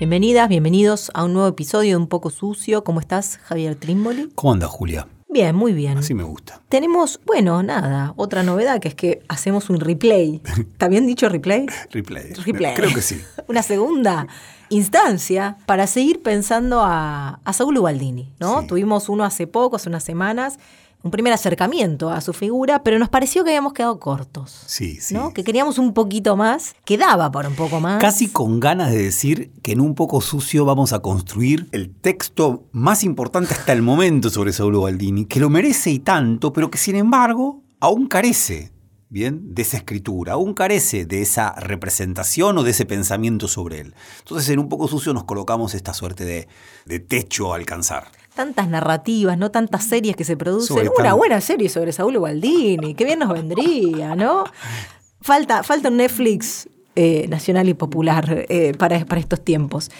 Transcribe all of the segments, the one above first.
Bienvenidas, bienvenidos a un nuevo episodio de Un poco sucio. ¿Cómo estás, Javier Trimboli? ¿Cómo anda, Julia? Bien, muy bien. Así me gusta. Tenemos, bueno, nada, otra novedad que es que hacemos un replay. ¿Está bien dicho replay? Replay. Replay. Creo que sí. Una segunda instancia para seguir pensando a, a Saúl Ubaldini, ¿no? Sí. Tuvimos uno hace poco, hace unas semanas, un primer acercamiento a su figura, pero nos pareció que habíamos quedado cortos. Sí, sí. ¿no? Que queríamos un poquito más, quedaba para un poco más. Casi con ganas de decir que en un poco sucio vamos a construir el texto más importante hasta el momento sobre Saulo Baldini, que lo merece y tanto, pero que sin embargo aún carece, bien, de esa escritura, aún carece de esa representación o de ese pensamiento sobre él. Entonces en un poco sucio nos colocamos esta suerte de, de techo a alcanzar. Tantas narrativas, no tantas series que se producen. Sobre Una tan- buena serie sobre Saúl Baldini, qué bien nos vendría, ¿no? Falta, falta un Netflix eh, nacional y popular eh, para, para estos tiempos.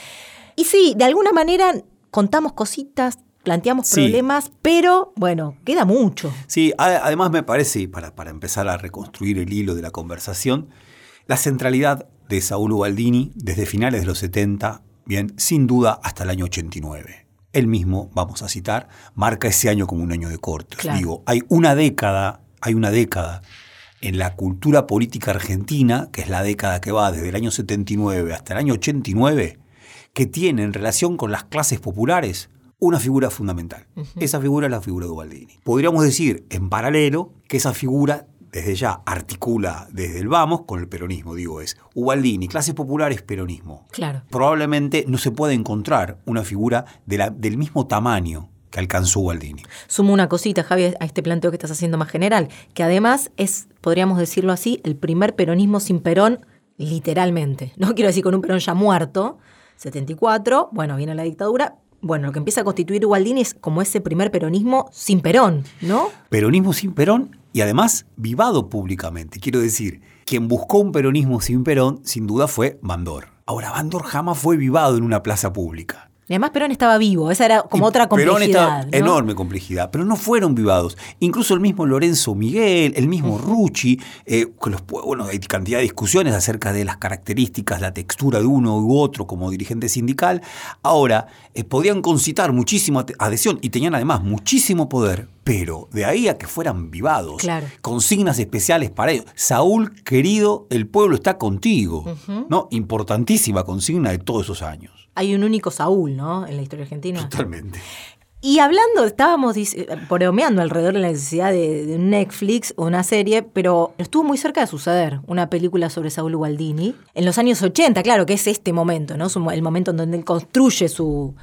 Y sí, de alguna manera contamos cositas, planteamos Sí. problemas, pero bueno, queda mucho. Sí, además me parece, y para, para empezar a reconstruir el hilo de la conversación, la centralidad de Saúl Ubaldini desde finales de los 70, bien, sin duda hasta el año 89. Él mismo, vamos a citar, marca ese año como un año de cortes. Claro. Digo, hay una década, hay una década en la cultura política argentina, que es la década que va desde el año 79 hasta el año 89, que tiene en relación con las clases populares una figura fundamental. Esa figura es la figura de Ubaldini. Podríamos decir, en paralelo, que esa figura desde ya articula desde el vamos con el peronismo, digo, es Ubaldini, clases populares, peronismo. Claro. Probablemente no se puede encontrar una figura de la- del mismo tamaño que alcanzó Ubaldini. Sumo una cosita, Javi, a este planteo que estás haciendo más general, que además es, podríamos decirlo así, el primer peronismo sin Perón, literalmente. No quiero decir con un Perón ya muerto, 74, bueno, viene la dictadura. Bueno, lo que empieza a constituir Ubaldini es como ese primer peronismo sin Perón, ¿no? Peronismo sin Perón y además vivado públicamente. Quiero decir, quien buscó un peronismo sin Perón sin duda fue Bandor. Ahora, Bandor jamás fue vivado en una plaza pública. Y además Perón estaba vivo, esa era como Y otra Perón complejidad. estaba- ¿no? enorme complejidad, pero no fueron vivados. Incluso el mismo Lorenzo Miguel, el mismo Rucci, eh, con los, bueno, hay cantidad de discusiones acerca de las características, la textura de uno u otro como dirigente sindical. Ahora, eh, podían concitar muchísima adhesión y tenían además muchísimo poder, pero de ahí a que fueran vivados, Claro. consignas especiales para ellos. Saúl, querido, el pueblo está contigo. ¿no? Importantísima consigna de todos esos años. Hay un único Saúl, ¿no? En la historia argentina. Totalmente. Y hablando, estábamos dice- bromeando alrededor de la necesidad de, de un Netflix o una serie, pero estuvo muy cerca de suceder una película sobre Saúl Gualdini en los años 80, claro, que es este momento, ¿no? El momento en donde él construye su,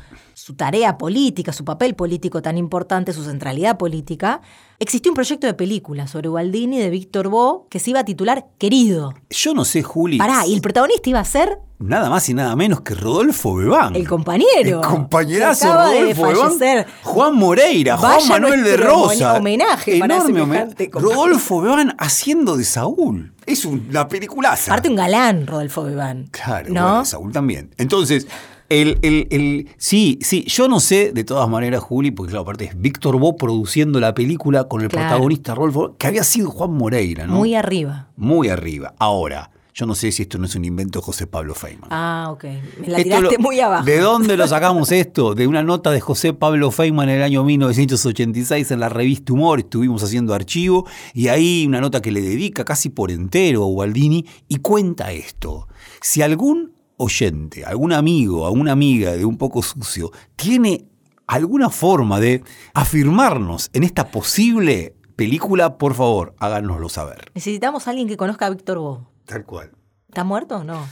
su tarea política, su papel político tan importante, su centralidad política. Existió un proyecto de película sobre Gualdini de Víctor Bo que se iba a titular Querido. Yo no sé, Juli. Pará, y el protagonista iba a ser Nada más y nada menos que Rodolfo Bebán. el compañero. El compañerazo acaba de Rodolfo Bebán. Juan Moreira, Vaya Juan Manuel de Rosa. homenaje Enorme homenaje. Rodolfo Bebán haciendo de Saúl. Es una peliculaza. Aparte un galán, Rodolfo Bebán. Claro, ¿no? bueno, Saúl también. Entonces, el, el- el- sí, sí, yo no sé de todas maneras, Juli, porque claro, aparte es Víctor Bo produciendo la película con el Claro. protagonista Rodolfo, que había sido Juan Moreira, ¿no? Muy arriba. Muy arriba. Ahora, yo no sé si esto no es un invento de José Pablo Feynman. Ah, ok. Me la tiraste lo- muy abajo. ¿De dónde lo sacamos esto? De una nota de José Pablo Feynman en el año 1986 en la revista Humor. Estuvimos haciendo archivo y ahí una nota que le dedica casi por entero a Ubaldini y cuenta esto. Si algún oyente, algún amigo, alguna amiga de un poco sucio tiene alguna forma de afirmarnos en esta posible película, por favor, háganoslo saber. Necesitamos a alguien que conozca a Víctor Bo. Tal cual. ¿Está muerto o no?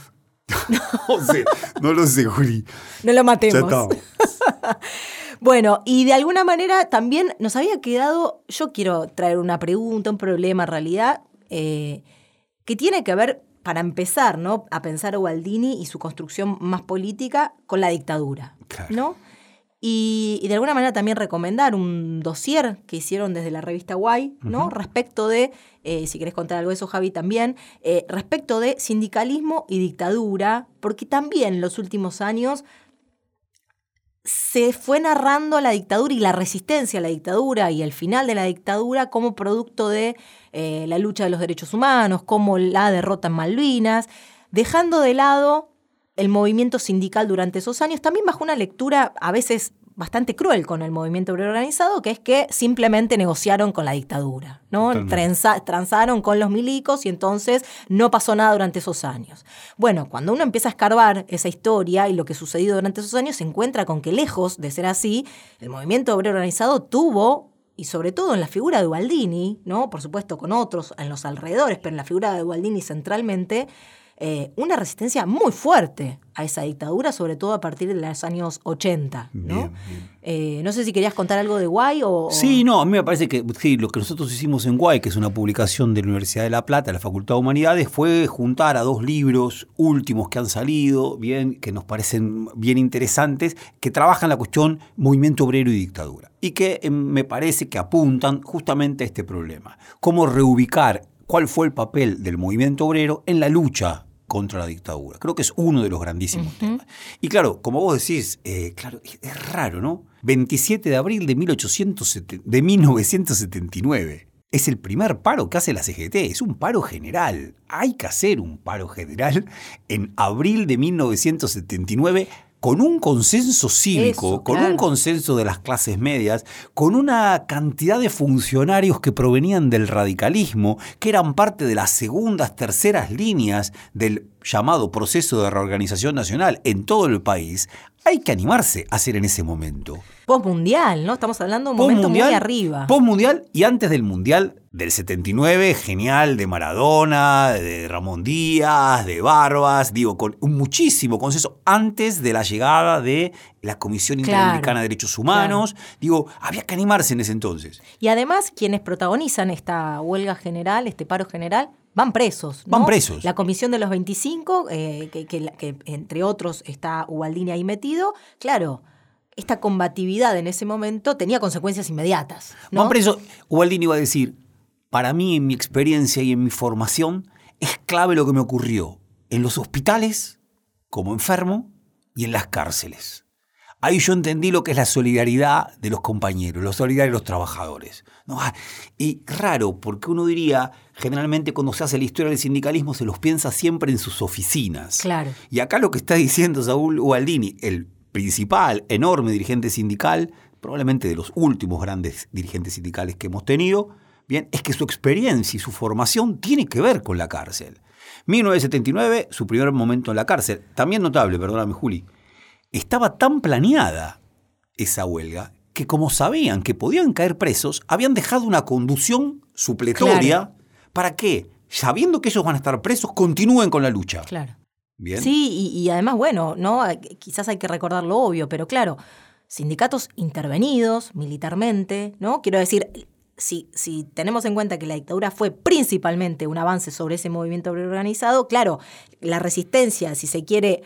No sé, no lo sé, Juli. No lo matemos. Bueno, y de alguna manera también nos había quedado, yo quiero traer una pregunta, un problema en realidad, eh, que tiene que ver, para empezar, ¿no? A pensar a Gualdini y su construcción más política con la dictadura, Claro. ¿no? Y, y de alguna manera también recomendar un dossier que hicieron desde la revista Guay, ¿no? Respecto de, eh, si querés contar algo de eso, Javi, también, eh, respecto de sindicalismo y dictadura, porque también en los últimos años se fue narrando la dictadura y la resistencia a la dictadura y el final de la dictadura como producto de eh, la lucha de los derechos humanos, como la derrota en Malvinas, dejando de lado el movimiento sindical durante esos años, también bajo una lectura a veces bastante cruel con el movimiento obrero organizado, que es que simplemente negociaron con la dictadura, ¿no? Trenza- transaron con los milicos y entonces no pasó nada durante esos años. Bueno, cuando uno empieza a escarbar esa historia y lo que sucedió durante esos años, se encuentra con que lejos de ser así, el movimiento obrero organizado tuvo y sobre todo en la figura de Gualdini, ¿no? Por supuesto con otros en los alrededores, pero en la figura de Gualdini centralmente, eh, una resistencia muy fuerte a esa dictadura, sobre todo a partir de los años 80, ¿no? Bien, bien. Eh, no sé si querías contar algo de Guay o... Sí, no, a mí me parece que sí, lo que nosotros hicimos en Guay, que es una publicación de la Universidad de La Plata, la Facultad de Humanidades, fue juntar a dos libros últimos que han salido, bien, que nos parecen bien interesantes, que trabajan la cuestión movimiento obrero y dictadura. Y que eh, me parece que apuntan justamente a este problema. Cómo reubicar cuál fue el papel del movimiento obrero en la lucha contra la dictadura. Creo que es uno de los grandísimos temas. Y claro, como vos decís, eh, claro, es- es raro, ¿no? 27 de abril de, 1870 de 1979. Es el primer paro que hace la CGT, es un paro general. Hay que hacer un paro general en abril de 1979 con un consenso cívico, Eso, con claro. un consenso de las clases medias, con una cantidad de funcionarios que provenían del radicalismo, que eran parte de las segundas, terceras líneas del llamado proceso de reorganización nacional en todo el país, hay que animarse a hacer en ese momento. Postmundial, ¿no? Estamos hablando de un momento muy arriba. Postmundial y antes del Mundial del 79, genial, de Maradona, de Ramón Díaz, de Barbas, digo, con muchísimo consenso antes de la llegada de la Comisión Claro, Interamericana de Derechos Humanos. Digo, había que animarse en ese entonces. Y además, quienes protagonizan esta huelga general, este paro general, van presos. ¿no? Van presos. La comisión de los 25, eh, que, que que entre otros está Ubaldini ahí metido, claro, esta combatividad en ese momento tenía consecuencias inmediatas. ¿no? Van. Ubaldini iba a decir, para mí, en mi experiencia y en mi formación, es clave lo que me ocurrió en los hospitales, como enfermo, y en las cárceles. Ahí yo entendí lo que es la solidaridad de los compañeros, la solidaridad de los trabajadores. ¿no? Ah, Y raro, porque uno diría, generalmente cuando se hace la historia del sindicalismo se los piensa siempre en sus oficinas. Claro. Y acá lo que está diciendo Saúl Ubaldini, el principal, enorme dirigente sindical, probablemente de los últimos grandes dirigentes sindicales que hemos tenido, bien, es que su experiencia y su formación tiene que ver con la cárcel. 1979, su primer momento en la cárcel. También notable, perdóname Juli, estaba tan planeada esa huelga que como sabían que podían caer presos, habían dejado una conducción supletoria Claro. para que, sabiendo que ellos van a estar presos, continúen con la lucha. Claro. Sí, y, y además, bueno, ¿no? Quizás hay que recordar lo obvio, pero claro, sindicatos intervenidos militarmente, ¿no? Quiero decir, si, si tenemos en cuenta que la dictadura fue principalmente un avance sobre ese movimiento organizado, claro, la resistencia, si se quiere,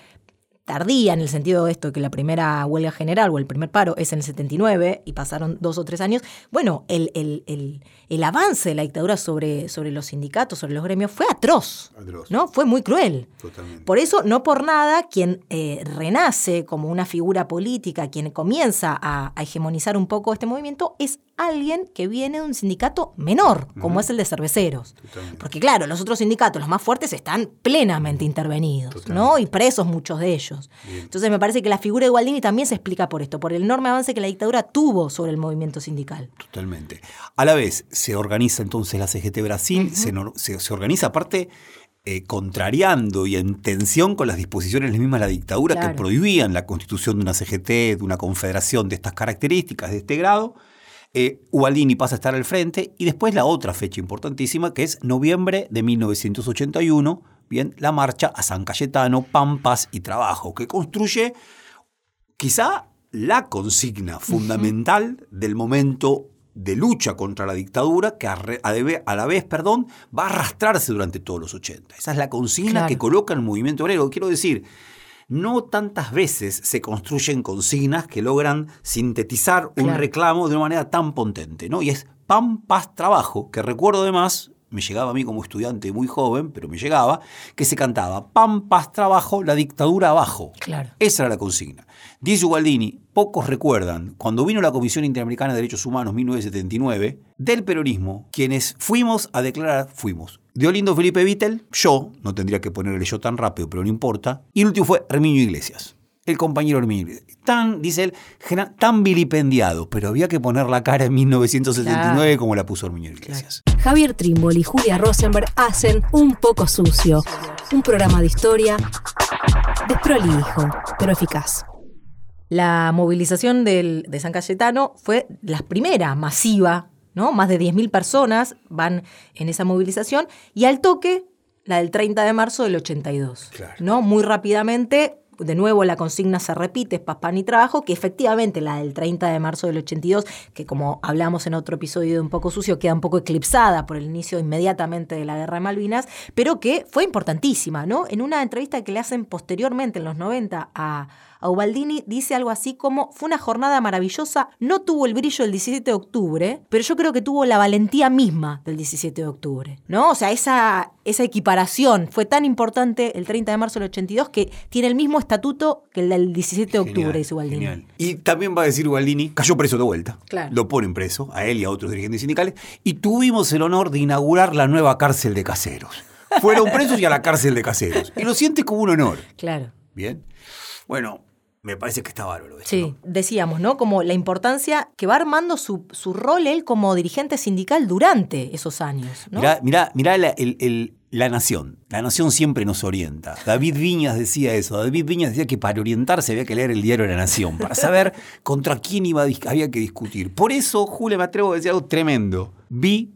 tardía en el sentido de esto, que la primera huelga general o el primer paro es en el 79 y pasaron dos o tres años, bueno, el, el, el avance de la dictadura sobre, sobre los sindicatos, sobre los gremios, fue atroz, Atroz. ¿no? Fue muy cruel. Totalmente. Por eso, no por nada, quien eh, renace como una figura política, quien comienza a, a hegemonizar un poco este movimiento, es alguien que viene de un sindicato menor, como es el de cerveceros. Totalmente. Porque claro, los otros sindicatos, los más fuertes, están plenamente intervenidos, ¿no? Y presos muchos de ellos. Entonces me parece que la figura de Gualdini también se explica por esto, por el enorme avance que la dictadura tuvo sobre el movimiento sindical. Totalmente. A la vez, se organiza entonces la CGT Brasil, se, se- se organiza aparte eh, contrariando y en tensión con las disposiciones mismas de la dictadura que prohibían la constitución de una CGT, de una confederación de estas características, de este grado. Eh, Ubaldini pasa a estar al frente y después la otra fecha importantísima que es noviembre de 1981, bien, la marcha a San Cayetano, Pampas y Trabajo, que construye quizá la consigna fundamental del momento de lucha contra la dictadura que a, la vez, perdón, va a arrastrarse durante todos los 80. Esa es la consigna Claro. que coloca el movimiento obrero. Quiero decir, no tantas veces se construyen consignas que logran sintetizar un reclamo de una manera tan potente, ¿no? Y es pan, paz, trabajo, que recuerdo además, me llegaba a mí como estudiante muy joven, pero me llegaba, que se cantaba pan, paz, trabajo, la dictadura abajo. Claro. Esa era la consigna. Dice Gualdini, pocos recuerdan, cuando vino la Comisión Interamericana de Derechos Humanos 1979, del peronismo, quienes fuimos a declarar, fuimos. De Olindo Felipe Vittel, yo, no tendría que ponerle yo tan rápido, pero no importa. Y el último fue Herminio Iglesias, el compañero Iglesias. Tan, dice él, tan vilipendiado, pero había que poner la cara en 1979 como la puso Herminio Iglesias. Javier Trimble y Julia Rosenberg hacen Un poco sucio, un programa de historia desprolijo, pero eficaz. La movilización del- de San Cayetano fue la primera masiva, ¿no? Más de 10.000 personas van en esa movilización y al toque la del 30 de marzo del 82. Claro. ¿no? Muy rápidamente, de nuevo la consigna se repite, es paz, pan y trabajo, que efectivamente la del 30 de marzo del 82, que como hablamos en otro episodio de Un poco sucio, queda un poco eclipsada por el inicio inmediatamente de la Guerra de Malvinas, pero que fue importantísima, ¿no? En una entrevista que le hacen posteriormente, en los 90, a, a Ubaldini, dice algo así como, fue una jornada maravillosa, no tuvo el brillo del 17 de octubre, pero yo creo que tuvo la valentía misma del 17 de octubre, ¿no? O sea, esa, esa equiparación fue tan importante el 30 de marzo del 82 que tiene el mismo estatuto que el del 17 de octubre, Genial, dice Ubaldini. genial. Y también va a decir Ubaldini, cayó preso de vuelta. Claro. Lo ponen preso, a él y a otros dirigentes sindicales. Y tuvimos el honor de inaugurar la nueva cárcel de caseros. Fueron presos y a la cárcel de caseros. Y lo siente como un honor. Claro. Bien. Bueno, me parece que está bárbaro esto. Sí, ¿no? decíamos, ¿no? Como la importancia que va armando su, su rol él como dirigente sindical durante esos años, ¿no? Mirá, mirá, mirá la, el- el- la nación. La nación siempre nos orienta. David Viñas decía eso. David Viñas decía que para orientarse había que leer el diario de la nación, para saber contra quién iba a había que discutir. Por eso, Julia, me atrevo a decir algo tremendo. Vi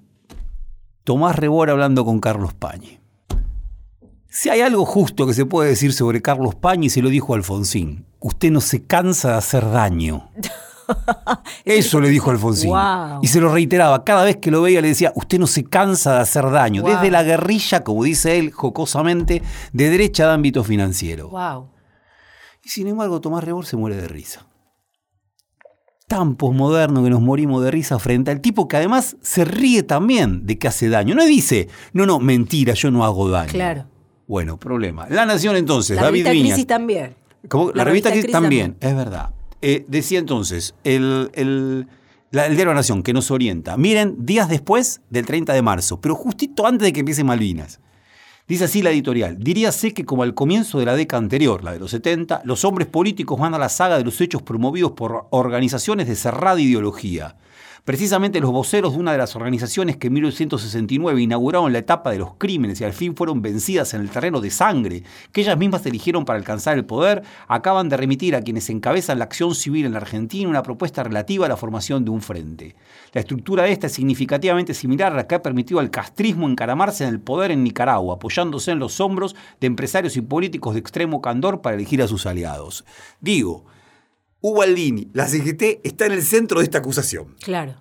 Tomás Rebor hablando con Carlos Pañi. Si hay algo justo que se puede decir sobre Carlos Pañi, se lo dijo Alfonsín. Usted no se cansa de hacer daño. Eso le dijo Alfonsín. Y se lo reiteraba. Cada vez que lo veía le decía, usted no se cansa de hacer daño. Desde la guerrilla, como dice él jocosamente, de derecha de ámbito financiero. Wow. Y sin embargo, Tomás Rebor se muere de risa. Tan posmoderno que nos morimos de risa frente al tipo que además se ríe también de que hace daño. No dice, no, no, mentira, yo no hago daño. Claro. Bueno, problema. La Nación entonces, La David revista. Crisis también. Como la, La revista revista Crisis también, también. es verdad. Eh, decía entonces, el, el, la- el diario La Nación, que nos orienta. Miren, días después del 30 de marzo, pero justito antes de que empiece Malvinas. Dice así la editorial, diríase que como al comienzo de la década anterior, la de los 70, los hombres políticos van a la saga de los hechos promovidos por organizaciones de cerrada ideología. Precisamente los voceros de una de las organizaciones que en 1969 inauguraron la etapa de los crímenes y al fin fueron vencidas en el terreno de sangre que ellas mismas eligieron para alcanzar el poder, acaban de remitir a quienes encabezan la acción civil en la Argentina una propuesta relativa a la formación de un frente. La estructura de esta es significativamente similar a la que ha permitido al castrismo encaramarse en el poder en Nicaragua, apoyándose en los hombros de empresarios y políticos de extremo candor para elegir a sus aliados. Digo, Ubaldini, la CGT está en el centro de esta acusación. Claro.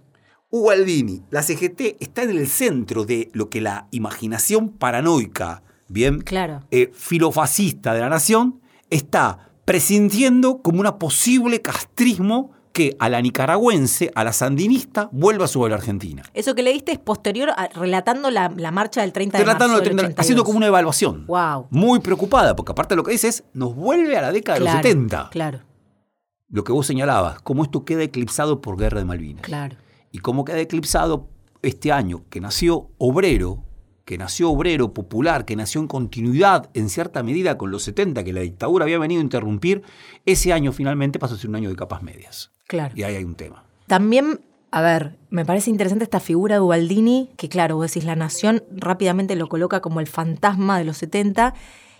Ubaldini, la CGT está en el centro de lo que la imaginación paranoica, bien, Claro. eh, filofascista de la nación, está presintiendo como una posible castrismo que a la nicaragüense, a la sandinista, vuelva sobre la Argentina. Eso que leíste es posterior a- relatando la, la marcha del 30 de Relatando marzo el del 30, 82. haciendo como una evaluación. Wow. Muy preocupada, porque aparte lo que dice es, nos vuelve a la década de los 70. Claro, Lo que vos señalabas, cómo esto queda eclipsado por Guerra de Malvinas. claro. y cómo queda eclipsado este año que nació obrero, que nació obrero popular, que nació en continuidad en cierta medida con los 70 que la dictadura había venido a interrumpir, ese año finalmente pasó a ser un año de capas medias. Claro. Y ahí hay un tema. También, a ver, me parece interesante esta figura de Ubaldini, que claro, vos decís, la nación rápidamente lo coloca como el fantasma de los 70.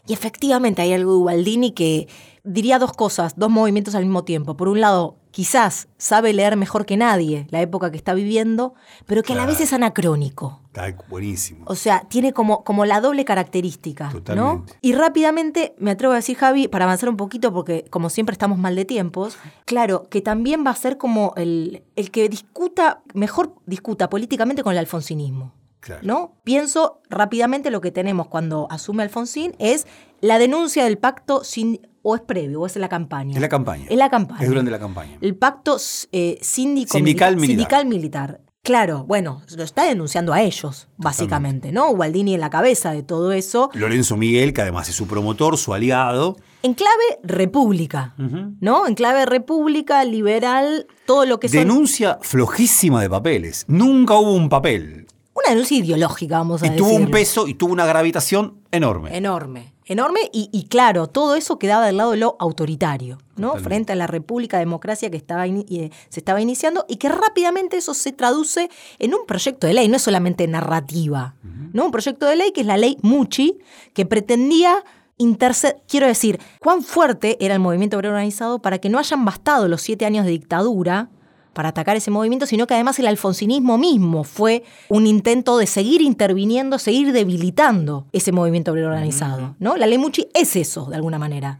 Y efectivamente hay algo de Ubaldini que diría dos cosas, dos movimientos al mismo tiempo. Por un lado, quizás sabe leer mejor que nadie la época que está viviendo, pero que a la vez es anacrónico. Está buenísimo. O sea, tiene como, como la doble característica, ¿no? Y rápidamente me atrevo a decir, Javi, para avanzar un poquito, porque como siempre estamos mal de tiempos, claro, que también va a ser como el, el que discuta, mejor discuta políticamente con el alfonsinismo. Claro. ¿No? Pienso rápidamente lo que tenemos cuando asume Alfonsín es la denuncia del pacto sin o es previo o es en la campaña. Es la campaña. Es la campaña. Es durante la campaña. El pacto eh, síndico Sindical militar. sindical militar. Claro, bueno, lo está denunciando a ellos, básicamente, ¿no? Gualdini en la cabeza de todo eso. Lorenzo Miguel, que además es su promotor, su aliado. En clave república, ¿no? En clave república, liberal, todo lo que son... Denuncia flojísima de papeles. Nunca hubo un papel. Una denuncia ideológica, vamos a Y decir. tuvo un peso y tuvo una gravitación enorme. Enorme, enorme y, y claro, todo eso quedaba del lado de lo autoritario, ¿no? Totalmente. Frente a la república democracia que estaba eh, se estaba iniciando y que rápidamente eso se traduce en un proyecto de ley, no es solamente narrativa, ¿no? Un proyecto de ley que es la ley Muchi, que pretendía interceder, quiero decir, cuán fuerte era el movimiento obrero organizado para que no hayan bastado los siete años de dictadura para atacar ese movimiento, sino que además el alfonsinismo mismo fue un intento de seguir interviniendo, seguir debilitando ese movimiento obrero organizado. ¿no? La ley Muchi es eso, de alguna manera.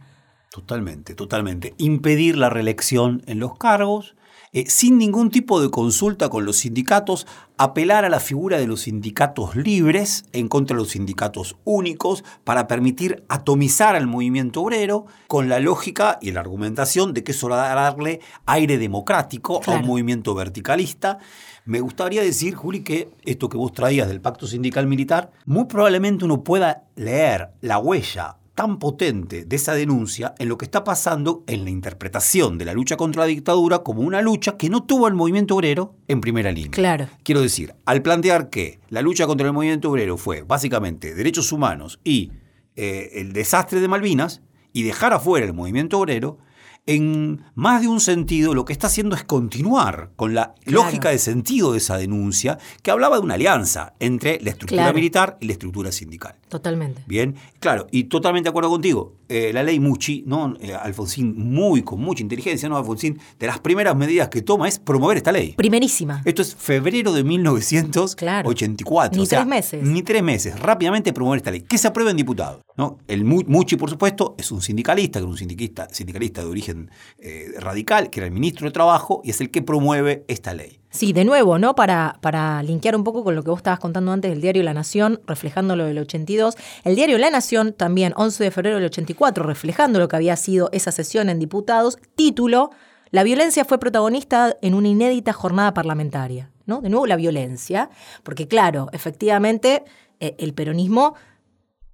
Totalmente, totalmente. Impedir la reelección en los cargos, eh, sin ningún tipo de consulta con los sindicatos, apelar a la figura de los sindicatos libres en contra de los sindicatos únicos para permitir atomizar al movimiento obrero con la lógica y la argumentación de que eso va a darle aire democrático a un movimiento verticalista. Me gustaría decir, Juli, que esto que vos traías del pacto sindical militar, muy probablemente uno pueda leer la huella tan potente de esa denuncia en lo que está pasando en la interpretación de la lucha contra la dictadura como una lucha que no tuvo al movimiento obrero en primera línea. Claro. Quiero decir, al plantear que la lucha contra el movimiento obrero fue básicamente derechos humanos y eh, el desastre de Malvinas y dejar afuera el movimiento obrero, en más de un sentido lo que está haciendo es continuar con la Claro. lógica de sentido de esa denuncia que hablaba de una alianza entre la estructura Claro. militar y la estructura sindical. Totalmente. Bien, claro, y totalmente de acuerdo contigo. Eh, la ley Muchi, ¿no? Eh, Alfonsín, muy con mucha inteligencia, ¿no? Alfonsín, de las primeras medidas que toma es promover esta ley. Primerísima. Esto es febrero de 1984. Ni o sea, tres meses. Ni tres meses. Rápidamente promover esta ley. Que se apruebe en diputados. ¿no? El Mu- Muchi, por supuesto, es un sindicalista, que era un sindicalista, sindicalista de origen eh, radical, que era el ministro de Trabajo, y es el que promueve esta ley. Sí, de nuevo, ¿no? Para, para linkear un poco con lo que vos estabas contando antes del diario La Nación, reflejando lo del 82. El diario La Nación, también 11 de febrero del 84, reflejando lo que había sido esa sesión en diputados. Título, La violencia fue protagonista en una inédita jornada parlamentaria. ¿no? De nuevo, la violencia, porque claro, efectivamente, eh, el peronismo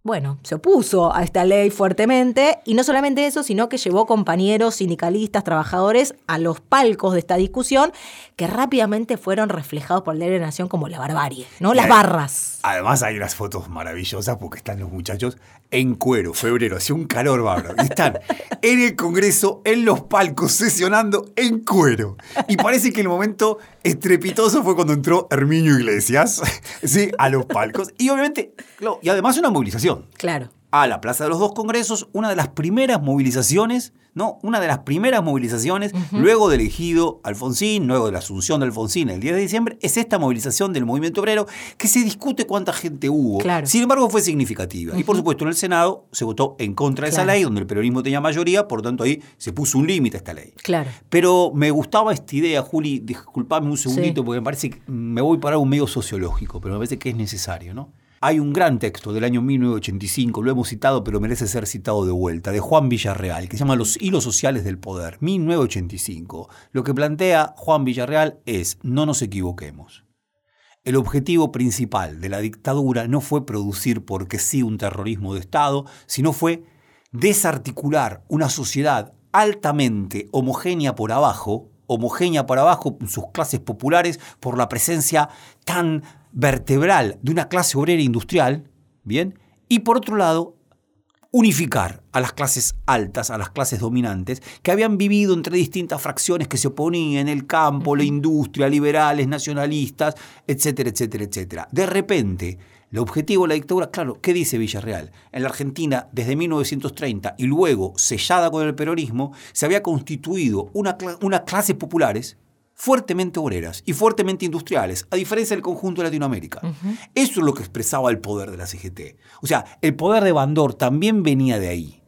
bueno, se opuso a esta ley fuertemente y no solamente eso, sino que llevó compañeros, sindicalistas, trabajadores a los palcos de esta discusión que rápidamente fueron reflejados por el diario de la Nación como la barbarie, ¿no? Las barras. Además hay unas fotos maravillosas porque están los muchachos en cuero, febrero, hacía un calor bárbaro. Y están en el Congreso, en los palcos, sesionando en cuero. Y parece que el momento estrepitoso fue cuando entró Herminio Iglesias ¿sí? a los palcos. Y obviamente, y además una movilización Claro. a la Plaza de los Dos Congresos, una de las primeras movilizaciones, ¿no? Una de las primeras movilizaciones, luego de elegido Alfonsín, luego de la asunción de Alfonsín el 10 de diciembre, es esta movilización del movimiento obrero que se discute cuánta gente hubo. Claro. Sin embargo, fue significativa. Y por supuesto, en el Senado se votó en contra de esa ley, donde el peronismo tenía mayoría, por lo tanto ahí se puso un límite a esta ley. Claro. Pero me gustaba esta idea, Juli, disculpame un segundito Sí. porque me parece que me voy para un medio sociológico, pero me parece que es necesario, ¿no? Hay un gran texto del año 1985, lo hemos citado, pero merece ser citado de vuelta, de Juan Villarreal, que se llama Los hilos sociales del poder, 1985. Lo que plantea Juan Villarreal es, no nos equivoquemos. El objetivo principal de la dictadura no fue producir porque sí un terrorismo de Estado, sino fue desarticular una sociedad altamente homogénea por abajo, homogénea por abajo, sus clases populares, por la presencia tan vertebral de una clase obrera industrial, ¿bien? Y por otro lado, unificar a las clases altas, a las clases dominantes, que habían vivido entre distintas fracciones que se oponían, el campo, la industria, liberales, nacionalistas, etcétera, etcétera, etcétera. De repente, el objetivo de la dictadura, claro, ¿qué dice Villarreal? En la Argentina, desde 1930 y luego sellada con el peronismo, se había constituido una, cla- unas clases populares fuertemente obreras y fuertemente industriales, a diferencia del conjunto de Latinoamérica. Eso es lo que expresaba el poder de la CGT. O sea, el poder de Bandor también venía de ahí.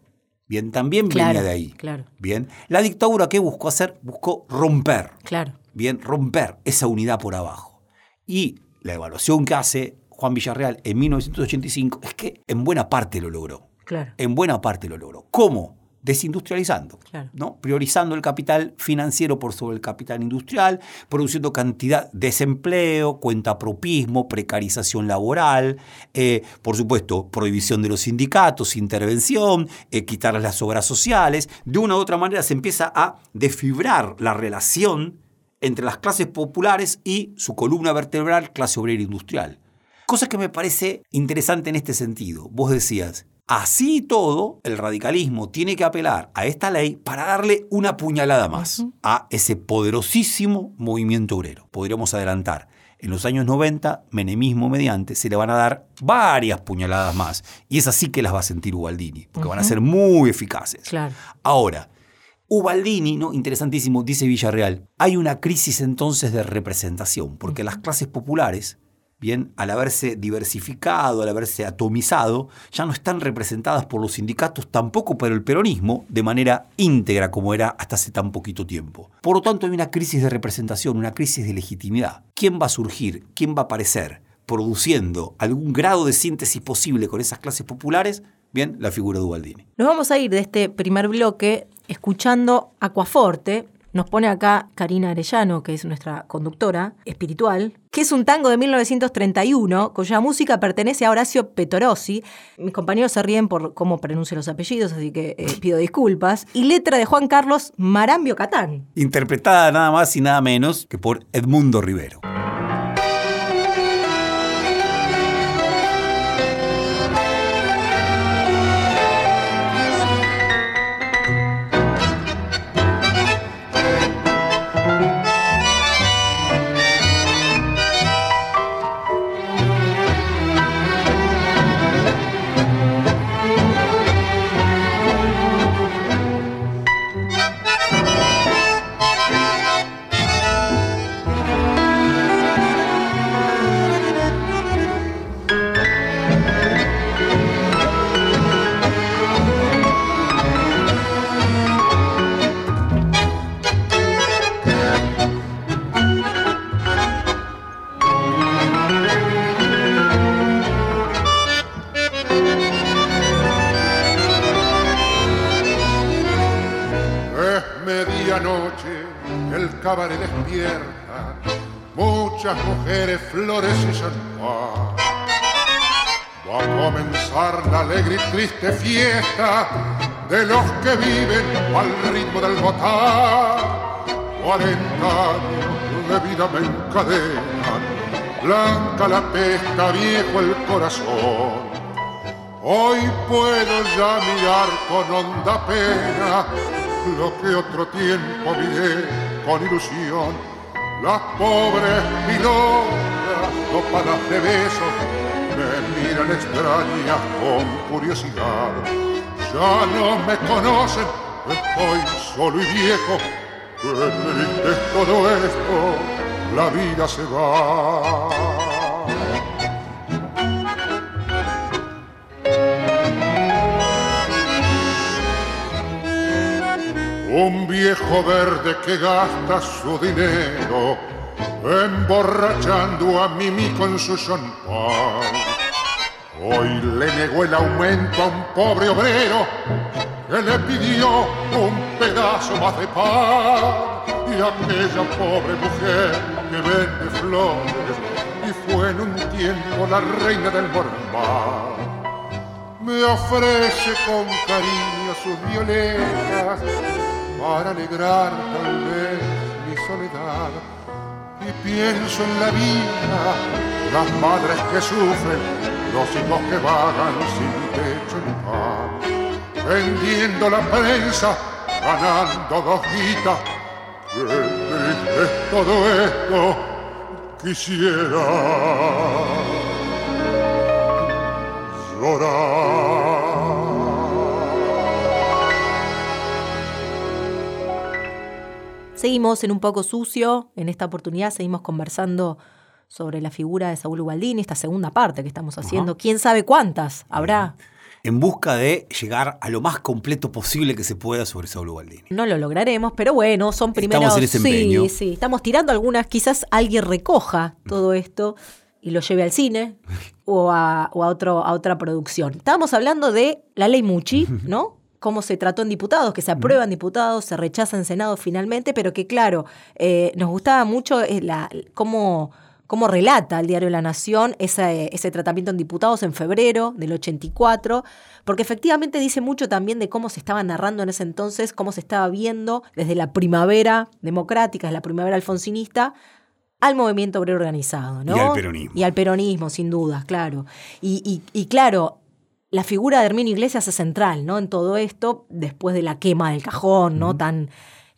Bien, también venía de ahí. Claro. Bien, la dictadura que buscó hacer, buscó romper. Claro. Bien, romper esa unidad por abajo. Y la evaluación que hace Juan Villarreal en 1985 es que en buena parte lo logró. Claro. En buena parte lo logró. ¿Cómo? Desindustrializando, ¿no? priorizando el capital financiero por sobre el capital industrial, produciendo cantidad de desempleo, cuentapropismo, precarización laboral, eh, por supuesto, prohibición de los sindicatos, intervención, eh, quitar las obras sociales. De una u otra manera se empieza a desfibrar la relación entre las clases populares y su columna vertebral, clase obrera industrial. Cosa que me parece interesante en este sentido. Vos decías, Así todo, el radicalismo tiene que apelar a esta ley para darle una puñalada más a ese poderosísimo movimiento obrero. Podríamos adelantar. En los años 90, menemismo mediante, se le van a dar varias puñaladas más. Y es así que las va a sentir Ubaldini, porque van a ser muy eficaces. Claro. Ahora, Ubaldini, ¿no? interesantísimo, dice Villarreal, hay una crisis entonces de representación, porque las clases populares bien, al haberse diversificado, al haberse atomizado, ya no están representadas por los sindicatos, tampoco por el peronismo, de manera íntegra como era hasta hace tan poquito tiempo. Por lo tanto, hay una crisis de representación, una crisis de legitimidad. ¿Quién va a surgir? ¿Quién va a aparecer? produciendo algún grado de síntesis posible con esas clases populares, bien, la figura de Ubaldini. Nos vamos a ir de este primer bloque escuchando Aquaforte, nos pone acá Karina Arellano, que es nuestra conductora espiritual, que es un tango de 1931, cuya música pertenece a Horacio Petorossi. Mis compañeros se ríen por cómo pronuncio los apellidos, así que eh, pido disculpas. Y letra de Juan Carlos Marambio Catán. Interpretada nada más y nada menos que por Edmundo Rivero. Flores y champán. Va a comenzar la alegre y triste fiesta de los que viven al ritmo del botar. Cuarenta años de vida me encadenan, blanca la pesca, viejo el corazón. Hoy puedo ya mirar con honda pena lo que otro tiempo miré con ilusión. Las pobres pilotas palas de besos me miran extrañas con curiosidad. Ya no me conocen, estoy solo y viejo. Qué triste es todo esto, la vida se va. Un viejo verde que gasta su dinero emborrachando a Mimi con su champán. Hoy le negó el aumento a un pobre obrero que le pidió un pedazo más de pan. Y aquella pobre mujer que vende flores y fue en un tiempo la reina del mormar. Me ofrece con cariño sus violetas para alegrar tal vez mi soledad y pienso en la vida, las madres que sufren, los hijos que vagan sin techo ni pan, vendiendo la prensa, ganando dos guitas. Qué triste es todo esto, quisiera llorar. Seguimos en un poco sucio, en esta oportunidad seguimos conversando sobre la figura de Saúl Ubaldini, esta segunda parte que estamos haciendo. ¿Quién sabe cuántas habrá? En busca de llegar a lo más completo posible que se pueda sobre Saúl Ubaldini. No lo lograremos, pero bueno, son primeros. Estamos en ese empeño. Sí, sí, estamos tirando algunas. Quizás alguien recoja todo esto y lo lleve al cine o a, o a otro, a otra producción. Estábamos hablando de la ley Muchi, ¿no? Cómo se trató en diputados, que se aprueban diputados, se rechaza en Senado finalmente, pero que claro, eh, nos gustaba mucho eh, la, cómo, cómo relata el diario La Nación ese, ese tratamiento en diputados en febrero del 84, porque efectivamente dice mucho también de cómo se estaba narrando en ese entonces, cómo se estaba viendo desde la primavera democrática, desde la primavera alfonsinista, al movimiento obrero organizado, ¿no? Y al peronismo. Y al peronismo, sin duda, claro. Y, y, y claro, la figura de Herminio Iglesias es central, ¿no? En todo esto, después de la quema del cajón, ¿no? Tan,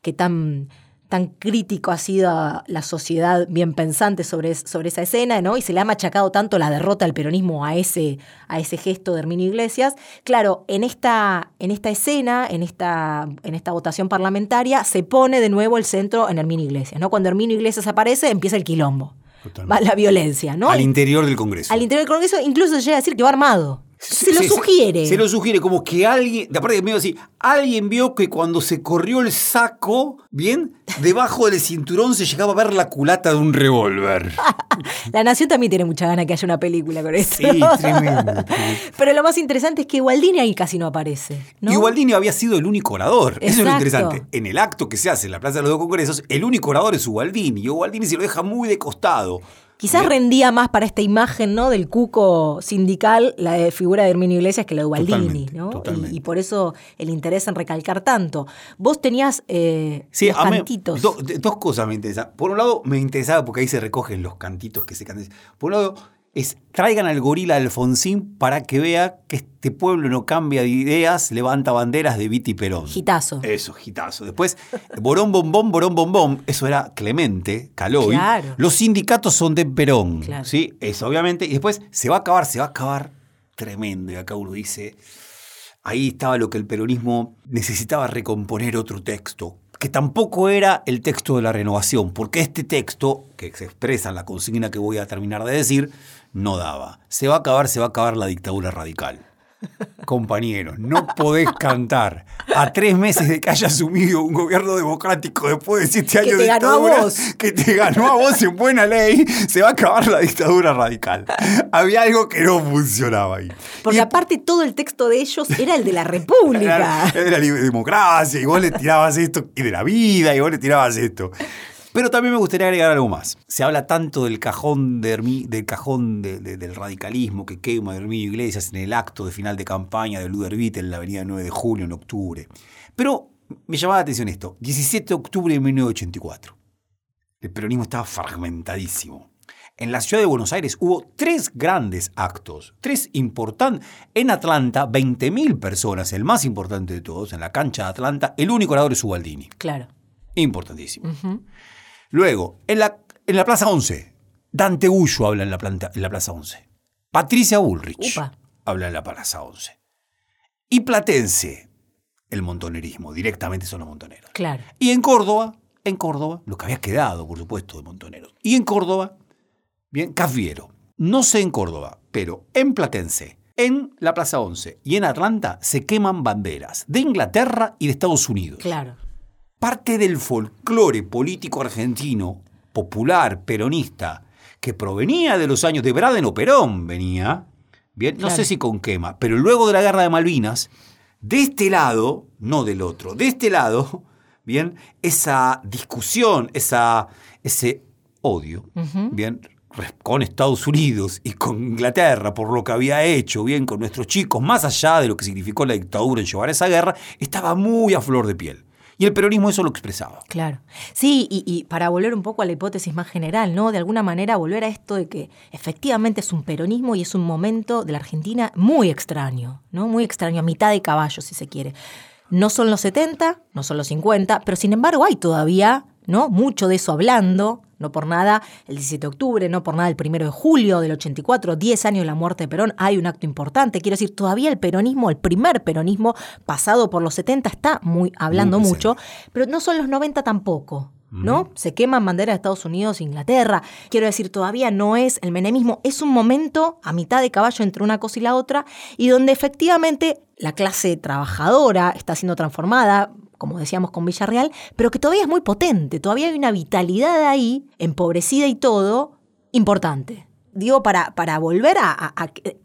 que tan, tan crítico ha sido la sociedad bien pensante sobre, sobre esa escena, ¿no? Y se le ha machacado tanto la derrota del peronismo a ese, a ese gesto de Herminio Iglesias. Claro, en esta, en esta escena, en esta, en esta votación parlamentaria, se pone de nuevo el centro en Herminio Iglesias, ¿no? Cuando Herminio Iglesias aparece, empieza el quilombo. Va la violencia, ¿no? Al interior del Congreso. Al interior del Congreso incluso llega a decir que va armado. Se lo sugiere. Se, lo sugiere, como que alguien, de aparte medio así, alguien vio que cuando se corrió el saco, bien, debajo del cinturón se llegaba a ver la culata de un revólver. La Nación también tiene mucha gana que haya una película con eso. Sí, tremendo. Pero lo más interesante es que Gualdini ahí casi no aparece. ¿no? Y Gualdini había sido el único orador. Eso es lo interesante. En el acto que se hace en la Plaza de los Dos Congresos, el único orador es Gualdini. Y Gualdini se lo deja muy de costado. Quizás rendía más para esta imagen ¿no? del cuco sindical la de figura de Herminio Iglesias que la de. Totalmente, ¿no? totalmente. Y, y por eso el interés en recalcar tanto. Vos tenías eh, Sí, los cantitos. do- dos cosas me interesan. Por un lado, me interesaba porque ahí se recogen los cantitos que se cantan. Por un lado, es traigan al gorila Alfonsín para que vea que este pueblo no cambia de ideas, levanta banderas de Viti Perón. Gitazo. Eso, gitazo. Después, Borón Bombón, Borón Bombón, eso era Clemente, Caloy. Claro. Los sindicatos son de Perón. Claro. ¿sí? Eso, obviamente. Y después, se va a acabar, se va a acabar tremendo. Y acá uno dice, ahí estaba lo que el peronismo necesitaba recomponer otro texto, que tampoco era el texto de la renovación, porque este texto, que se expresa en la consigna que voy a terminar de decir, no daba. Se va a acabar, se va a acabar la dictadura radical. Compañeros, no podés cantar a tres meses de que haya asumido un gobierno democrático después de siete años te de ganó a dictadura, vos. que te ganó a vos en buena ley, se va a acabar la dictadura radical. Había algo que no funcionaba ahí. Porque Y aparte todo el texto de ellos era el de la República. era, era de la democracia, y vos le tirabas esto, y de la vida, y vos le tirabas esto. Pero también me gustaría agregar algo más. Se habla tanto del cajón, de Hermi- del, cajón de- de- del radicalismo que quema de Herminio Iglesias en el acto de final de campaña de Ludervit en la avenida 9 de julio en octubre. Pero me llamaba la atención esto. 17 de octubre de 1984. El peronismo estaba fragmentadísimo. En la ciudad de Buenos Aires hubo tres grandes actos, tres importantes. En Atlanta, 20.000 personas, el más importante de todos, en la cancha de Atlanta, el único orador es Ubaldini. Claro. Importantísimo. Luego, en la, en la Plaza 11, Dante Gullo habla en la, planta- en la Plaza 11. Patricia Bullrich Upa. habla en la Plaza 11. Y Platense, el montonerismo, directamente son los montoneros. Claro. Y en Córdoba, en Córdoba, lo que había quedado, por supuesto, de Montoneros. Y en Córdoba, bien, Cafiero. No sé en Córdoba, pero en Platense, en la Plaza 11 y en Atlanta se queman banderas de Inglaterra y de Estados Unidos. Claro. Parte del folclore político argentino, popular, peronista, que provenía de los años de Braden o Perón, venía, bien, no Claro. sé si con quema, pero luego de la guerra de Malvinas, de este lado, no del otro, de este lado, bien, esa discusión, esa, ese odio, bien, con Estados Unidos y con Inglaterra por lo que había hecho, bien, con nuestros chicos, más allá de lo que significó la dictadura en llevar esa guerra, estaba muy a flor de piel. Y el peronismo eso lo expresaba. Claro. Sí, y, y para volver un poco a la hipótesis más general, ¿no? De alguna manera volver a esto de que efectivamente es un peronismo y es un momento de la Argentina muy extraño, ¿no? Muy extraño, a mitad de caballo, si se quiere. No son los 70, no son los 50, pero sin embargo hay todavía, ¿no? Mucho de eso hablando, no por nada el 17 de octubre, no por nada el 1 de julio del 84, 10 años de la muerte de Perón, hay un acto importante. Quiero decir, todavía el peronismo, el primer peronismo pasado por los 70 está muy hablando Muy mucho, pero no son los 90 tampoco. ¿no? Se queman banderas de Estados Unidos e Inglaterra. Quiero decir, todavía no es el menemismo, es un momento a mitad de caballo entre una cosa y la otra, y donde efectivamente la clase trabajadora está siendo transformada, como decíamos con Villarreal, pero que todavía es muy potente, todavía hay una vitalidad ahí, empobrecida y todo, importante. Digo, para, para volver a,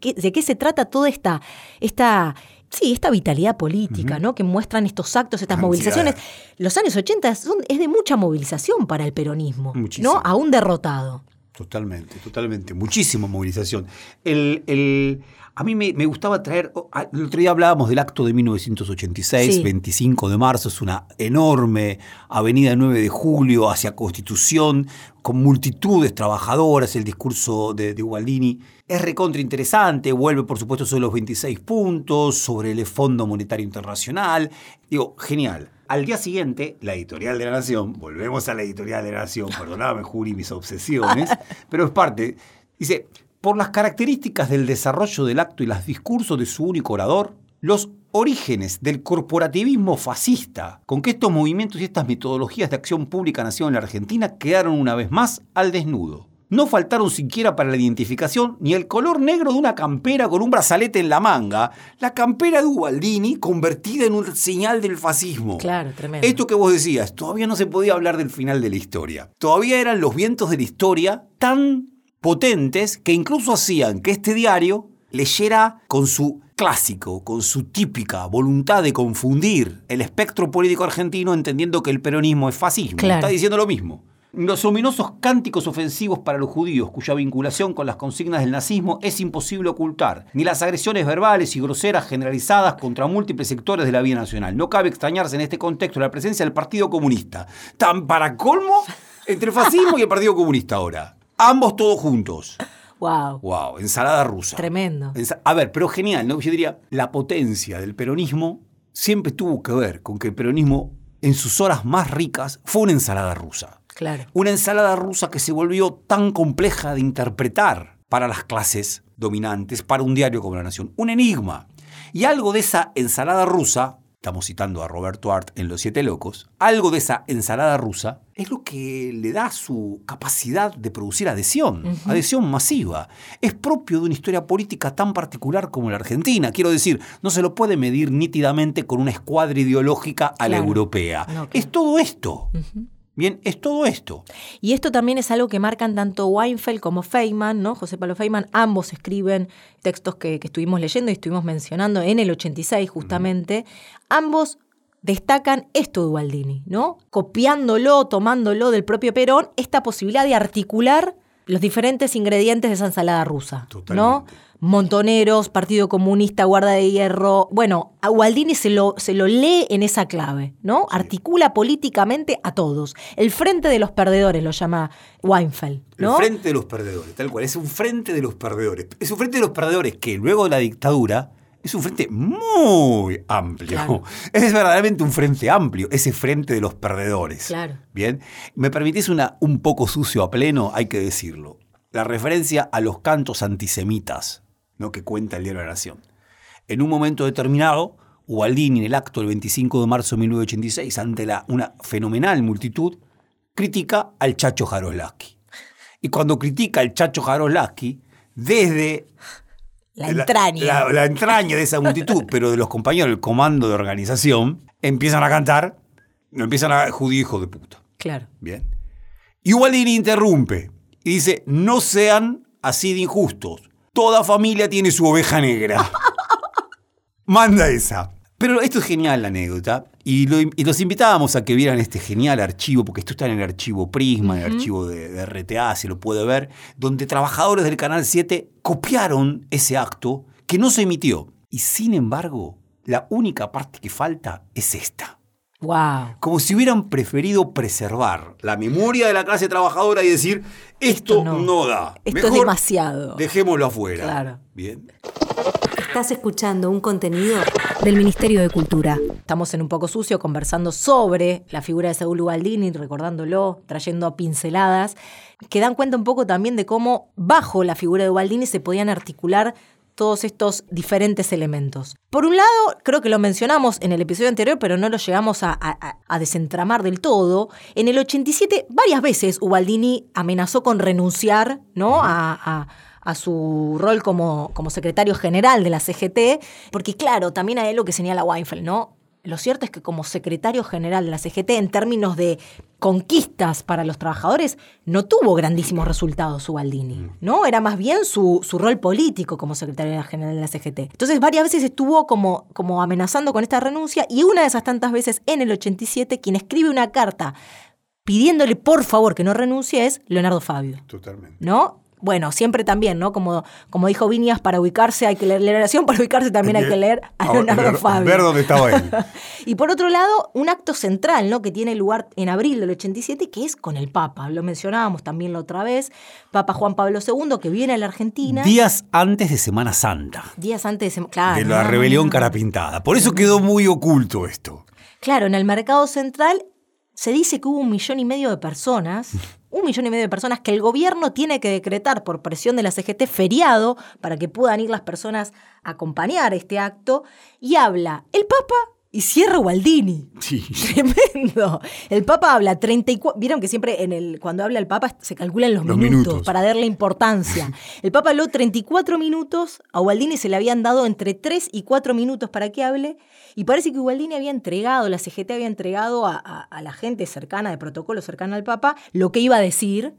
de qué se trata toda esta, esta, Sí, esta vitalidad política, ¿no? Que muestran estos actos, estas movilizaciones. Los años 80 son, es de mucha movilización para el peronismo, ¿no? Aún derrotado. Totalmente, totalmente. Muchísima movilización. El, el, a mí me, gustaba traer, el otro día hablábamos del acto de 1986, 25 de marzo, es una enorme avenida 9 de julio hacia Constitución, con multitudes trabajadoras, el discurso de, de Ubaldini es recontra interesante, vuelve por supuesto sobre los 26 puntos, sobre el Fondo Monetario Internacional, digo, genial. Al día siguiente, la editorial de la Nación, volvemos a la editorial de la Nación, perdóname Juri mis obsesiones, pero es parte, dice, por las características del desarrollo del acto y los discursos de su único orador, los orígenes del corporativismo fascista, con que estos movimientos y estas metodologías de acción pública nación en la Argentina quedaron una vez más al desnudo. No faltaron siquiera para la identificación ni el color negro de una campera con un brazalete en la manga, la campera de Ubaldini convertida en un señal del fascismo. Claro, tremendo. Esto que vos decías, todavía no se podía hablar del final de la historia. Todavía eran los vientos de la historia tan potentes que incluso hacían que este diario leyera con su clásico, con su típica voluntad de confundir el espectro político argentino entendiendo que el peronismo es fascismo. Está diciendo lo mismo. Los ominosos cánticos ofensivos para los judíos, cuya vinculación con las consignas del nazismo es imposible ocultar, ni las agresiones verbales y groseras generalizadas contra múltiples sectores de la vida nacional. No cabe extrañarse en este contexto la presencia del Partido Comunista. Tan para colmo entre el fascismo y el Partido Comunista ahora. Ambos todos juntos. Wow. Wow, ensalada rusa. Tremendo. a ver, pero genial, ¿no? Yo diría, la potencia del peronismo siempre tuvo que ver con que el peronismo en sus horas más ricas fue una ensalada rusa. Claro. Una ensalada rusa que se volvió tan compleja de interpretar para las clases dominantes, para un diario como La Nación. Un enigma. Y algo de esa ensalada rusa estamos citando a Roberto Art en Los Siete Locos, algo de esa ensalada rusa es lo que le da su capacidad de producir adhesión, adhesión masiva. Es propio de una historia política tan particular como la Argentina. Quiero decir, no se lo puede medir nítidamente con una escuadra ideológica a la europea. Es todo esto. Bien, es todo esto. Y esto también es algo que marcan tanto Weinfeld como Feynman, ¿no? José Pablo Feynman, ambos escriben textos que, estuvimos leyendo y estuvimos mencionando en el 86 justamente. Ambos destacan esto de Ubaldini, ¿no? Copiándolo, tomándolo del propio Perón, esta posibilidad de articular los diferentes ingredientes de esa ensalada rusa, ¿no? Montoneros, Partido Comunista, Guarda de Hierro. Bueno, a Gualdini se lo, se lo lee en esa clave, ¿no? Articula políticamente a todos. El frente de los perdedores lo llama Weinfeld, ¿no? El frente de los perdedores, tal cual. Es un frente de los perdedores. Es un frente de los perdedores que luego de la dictadura es un frente muy amplio. Es verdaderamente un frente amplio, ese frente de los perdedores. Claro. Bien. ¿Me permitís una un poco sucio a pleno? Hay que decirlo. La referencia a los cantos antisemitas ¿no? que cuenta el diario de la Nación. En un momento determinado, Ubaldini, en el acto del 25 de marzo de 1986, ante la, una fenomenal multitud, critica al Chacho Jaroslaski. Y cuando critica al Chacho Jaroslaski, desde la entraña. La, entraña de esa multitud, pero de los compañeros del comando de organización, empiezan a cantar, empiezan a judío hijo de puta. Claro. Bien. Y Ubaldini interrumpe y dice, no sean así de injustos. Toda familia tiene su oveja negra. Manda esa. Pero esto es genial la anécdota. Y, los invitábamos a que vieran este genial archivo, porque esto está en el archivo Prisma, en el archivo de, RTA, se lo puede ver, donde trabajadores del Canal 7 copiaron ese acto que no se emitió. Y sin embargo, la única parte que falta es esta. Wow. Como si hubieran preferido preservar la memoria de la clase trabajadora y decir, esto, no. da. Esto es demasiado. Dejémoslo afuera. Claro. Bien. Estás escuchando un contenido del Ministerio de Cultura. Estamos en un poco sucio conversando sobre la figura de Saúl Ubaldini, recordándolo, trayendo pinceladas, que dan cuenta un poco también de cómo bajo la figura de Ubaldini se podían articular todos estos diferentes elementos. Por un lado, creo que lo mencionamos en el episodio anterior, pero no lo llegamos a, a- a desentramar del todo. En el 87, varias veces Ubaldini amenazó con renunciar ¿no? a- a- a su rol como, como secretario general de la CGT, porque claro, también hay algo que señala Weinfeld, ¿no? Lo cierto es que como secretario general de la CGT, en términos de conquistas para los trabajadores, no tuvo grandísimos resultados Ubaldini, ¿no? Era más bien su, su rol político como secretario general de la CGT. Entonces, varias veces estuvo como, como amenazando con esta renuncia y una de esas tantas veces, en el 87, quien escribe una carta pidiéndole por favor que no renuncie es Leonardo Fabio. Totalmente. ¿no? Bueno, siempre también, ¿no? Como, como dijo Viñas, para ubicarse hay que leer la oración, para ubicarse también hay que leer a Leonardo ver- Fabio. Ver dónde estaba él. Y por otro lado, un acto central, ¿no? Que tiene lugar en abril del 87, que es con el Papa. Lo mencionábamos también la otra vez. Papa Juan Pablo II, que viene a la Argentina. Días antes de Semana Santa. días antes de... Claro, de la no, rebelión carapintada. Por eso quedó muy oculto esto. Claro, en el mercado central se dice que hubo un millón y medio de personas, un millón y medio de personas que el gobierno tiene que decretar por presión de la CGT feriado para que puedan ir las personas a acompañar este acto, y habla el Papa y cierra Gualdini. Sí. Tremendo. El Papa habla 34. Vieron que siempre en el, cuando habla el Papa se calculan los, Los minutos, minutos. para darle importancia. El Papa habló 34 minutos, a Ubaldini se le habían dado entre 3 y 4 minutos para que hable, y parece que Ubaldini había entregado, la CGT había entregado a, a- a la gente cercana, de protocolo cercana al Papa, lo que iba a decir,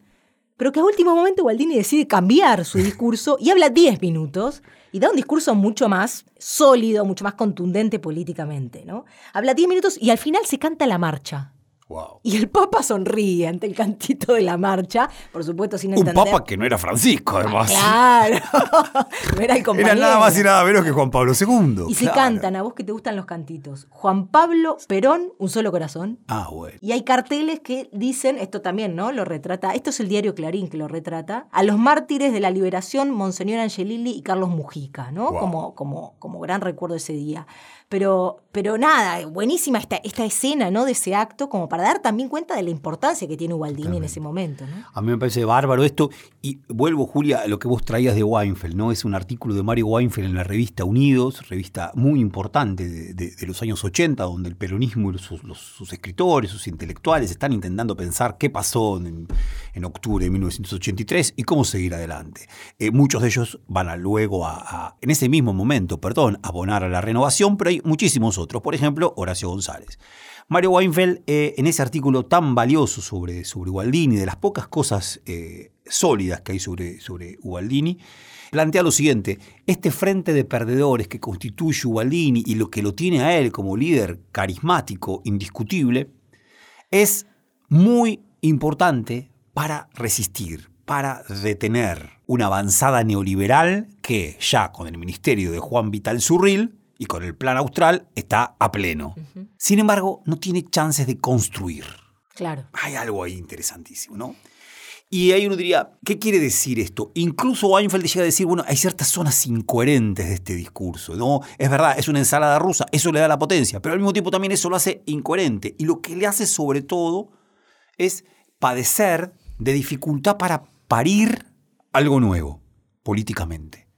pero que a último momento Ubaldini decide cambiar su discurso y habla 10 minutos y da un discurso mucho más sólido, mucho más contundente políticamente, ¿no? Habla 10 minutos y al final se canta la marcha. Wow. Y el Papa sonríe ante el cantito de la marcha, por supuesto sin Un entender. papa que no era Francisco, además. Claro. no era el Era compañero. nada más y nada menos que Juan Pablo II. Y se Claro. cantan, a vos que te gustan los cantitos. Juan Pablo Perón, un solo corazón. Ah, bueno. Y hay carteles que dicen, esto también, ¿no? Lo retrata, esto es el diario Clarín que lo retrata, a los mártires de la liberación, Monseñor Angelilli y Carlos Mujica, ¿no? Wow. Como, como, como gran recuerdo ese día. Pero, pero nada, buenísima esta, esta escena, ¿no? De ese acto, como para dar también cuenta de la importancia que tiene Ubaldini en ese momento, ¿no? A mí me parece bárbaro esto. Y vuelvo, Julia, a lo que vos traías de Weinfeld, ¿no? Es un artículo de Mario Weinfeld en la revista Unidos, revista muy importante de, de- de los años 80, donde el peronismo y sus, los- sus escritores, sus intelectuales están intentando pensar qué pasó en, en octubre de 1983 y cómo seguir adelante. Eh, muchos de ellos van a luego a, a- en ese mismo momento, perdón, a abonar a la renovación, pero hay muchísimos otros. Por ejemplo, Horacio González. Mario Weinfeld, eh, en ese artículo tan valioso sobre, sobre Ubaldini, de las pocas cosas eh, sólidas que hay sobre, sobre plantea lo siguiente, este frente de perdedores que constituye Ubaldini y lo que lo tiene a él como líder carismático, indiscutible, es muy importante para resistir, para detener una avanzada neoliberal que ya con el ministerio de Juan Vital Zurril y con el plan austral está a pleno. Sin embargo, no tiene chances de construir. Claro. Hay algo ahí interesantísimo, ¿no? Y ahí uno diría, ¿qué quiere decir esto? Incluso Weinfeld llega a decir, bueno, hay ciertas zonas incoherentes de este discurso, ¿no? Es verdad, es una ensalada rusa, eso le da la potencia, pero al mismo tiempo también eso lo hace incoherente. Y lo que le hace sobre todo es padecer de dificultad para parir algo nuevo, políticamente.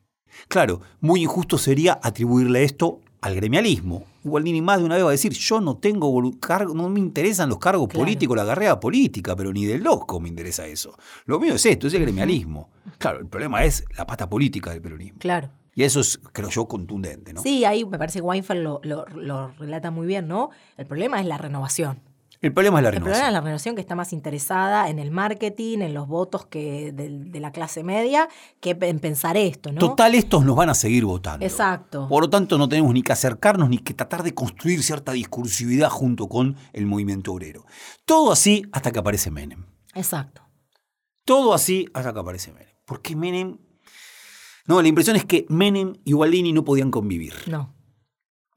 Claro, muy injusto sería atribuirle esto al gremialismo. Ubaldini más de una vez va a decir, yo no tengo cargo, no me interesan los cargos Claro. políticos, la carrera política, pero ni de loco me interesa eso. Lo mío es esto, es el gremialismo. Claro, el problema es la pata política del peronismo. Claro. Y eso es, creo yo, contundente, ¿no? Sí, ahí me parece que Weinfeld lo, lo- lo relata muy bien, ¿no? El problema es la renovación. El problema es la El problema es renovación. la renovación que está más interesada en el marketing, en los votos que de, la clase media, que en pensar esto, ¿no? Total, estos nos van a seguir votando. Exacto. Por lo tanto, no tenemos ni que acercarnos ni que tratar de construir cierta discursividad junto con el movimiento obrero. Todo así hasta que aparece Menem. Exacto. Todo así hasta que aparece Menem. Porque Menem. No, la impresión es que Menem y Ubaldini no podían convivir No.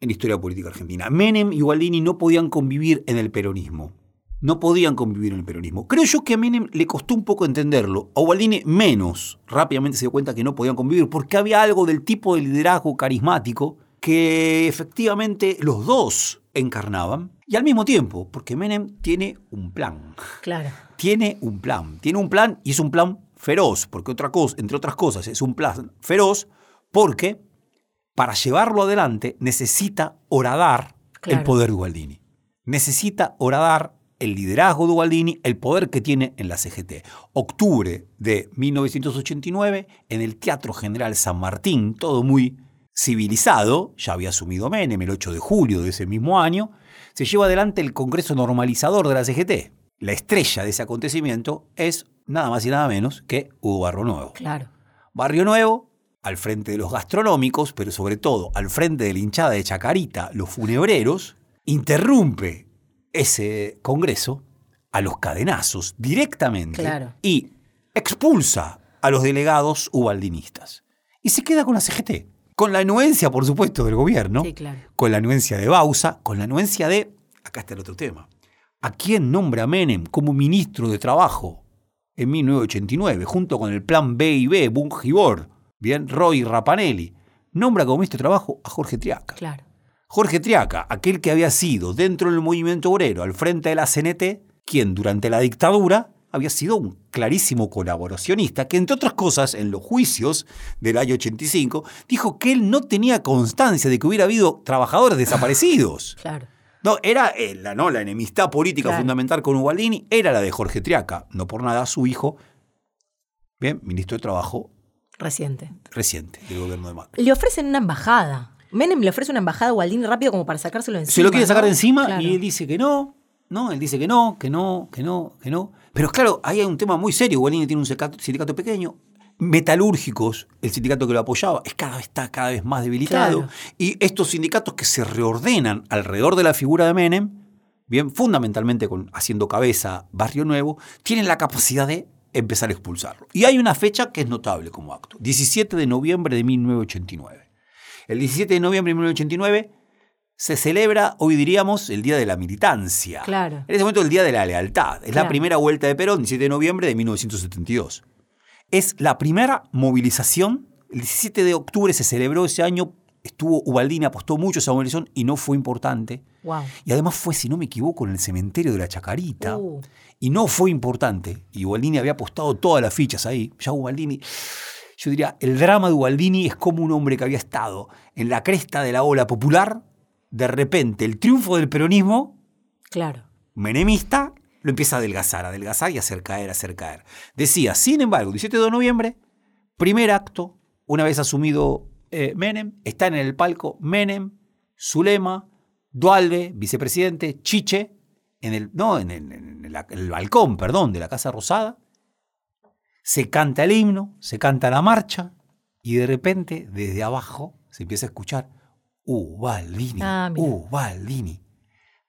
En la historia política argentina. Menem y Ubaldini no podían convivir en el peronismo. No podían convivir en el peronismo. Creo yo que a Menem le costó un poco entenderlo. A Ubaldini menos. Rápidamente se dio cuenta que no podían convivir porque había algo del tipo de liderazgo carismático que efectivamente los dos encarnaban. Y al mismo tiempo, porque Menem tiene un plan Claro. tiene un plan. Tiene un plan y es un plan feroz, porque otra cosa, entre otras cosas, es un plan feroz Porque para llevarlo adelante necesita horadar Claro. el poder de Ubaldini. Necesita horadar el liderazgo de Ubaldini, el poder que tiene en la CGT. Octubre de 1989, en el Teatro General San Martín, todo muy civilizado, ya había asumido Menem el 8 de julio de ese mismo año, se lleva adelante el Congreso Normalizador de la CGT. La estrella de ese acontecimiento es nada más y nada menos que Hugo Barro Nuevo. Claro. Barrio Nuevo, al frente de los gastronómicos, pero sobre todo al frente de la hinchada de Chacarita, los funebreros, interrumpe ese congreso a los cadenazos directamente Claro. y expulsa a los delegados ubaldinistas. Y se queda con la CGT. Con la anuencia, por supuesto, del gobierno, Sí, claro. con la anuencia de Bausa, con la anuencia de. Acá está el otro tema. ¿A quién nombra Menem como ministro de Trabajo en 1989, junto con el plan B y B, Bungibor, bien, Roy Rapanelli? Nombra como ministro de Trabajo a Jorge Triaca. Claro. Jorge Triaca, aquel que había sido dentro del movimiento obrero al frente de la CNT, quien durante la dictadura había sido un clarísimo colaboracionista, que entre otras cosas, en los juicios del año 85, dijo que él no tenía constancia de que hubiera habido trabajadores desaparecidos. Claro. No, era eh, la, no, la enemistad política Claro. fundamental con Ubaldini, era la de Jorge Triaca. No por nada, su hijo, bien, ministro de Trabajo Reciente. reciente del gobierno de Macri. Le ofrecen una embajada. Menem le ofrece una embajada a Gualdini rápido como para sacárselo encima. Se lo quiere sacar encima Claro. y él dice que no, no, él dice que no, que no, que no, que no. Pero claro, ahí hay un tema muy serio. Guarini tiene un sindicato, sindicato pequeño. Metalúrgicos, el sindicato que lo apoyaba, es cada vez, está cada vez más debilitado. Claro. Y estos sindicatos que se reordenan alrededor de la figura de Menem, bien, fundamentalmente con, haciendo cabeza Barrio Nuevo, tienen la capacidad de empezar a expulsarlo. Y hay una fecha que es notable como acto, 17 de noviembre de 1989. El 17 de noviembre de 1989 se celebra, hoy diríamos, el Día de la Militancia. Claro. En ese momento el Día de la Lealtad. Es la primera vuelta de Perón, 17 de noviembre de 1972. Es la primera movilización. El 17 de octubre se celebró ese año. Estuvo Ubaldini, apostó mucho a esa movilización y no fue importante. Wow. Y además fue, si no me equivoco, en el cementerio de la Chacarita. Uh. Y no fue importante. Y Ubaldini había apostado todas las fichas ahí. Ya Ubaldini, yo diría, el drama de Ubaldini es como un hombre que había estado en la cresta de la ola popular. De repente, el triunfo del peronismo Claro. menemista lo empieza a adelgazar, a adelgazar y a hacer caer, a hacer caer. Decía, sin embargo, 17 de noviembre, primer acto, una vez asumido eh, Menem, está en el palco Menem, Zulema, Dualde, vicepresidente, Chiche, en el, no, en el, en el- el balcón, perdón, de la Casa Rosada. Se canta el himno, se canta la marcha y de repente, desde abajo, se empieza a escuchar Ubaldini, Ah. Ubaldini.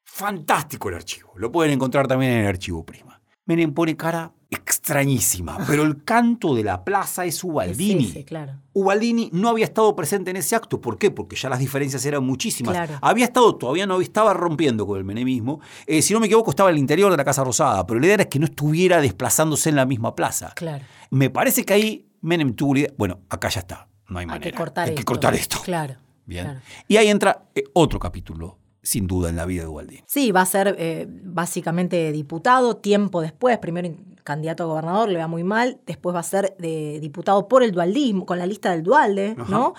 Fantástico el archivo. Lo pueden encontrar también en el archivo Prima. Menem pone cara extrañísima, pero el canto de la plaza es Ubaldini. Sí, sí, claro. Ubaldini no había estado presente en ese acto. ¿Por qué? Porque ya las diferencias eran muchísimas. Claro. Había estado, todavía no estaba rompiendo con el menemismo. Eh, si no me equivoco, estaba en el interior de la Casa Rosada, pero la idea era que no estuviera desplazándose en la misma plaza. Claro. Me parece que ahí Menem tuvo la idea. Bueno, acá ya está. No hay Hay manera. que cortar Hay esto. que cortar esto. Claro. Bien. claro. Y ahí entra eh, otro capítulo, sin duda, en la vida de Ubaldini. Sí, va a ser eh, básicamente diputado tiempo después, primero candidato a gobernador, le va muy mal, después va a ser de diputado por el dualdismo, con la lista del dualde, Ajá. ¿no?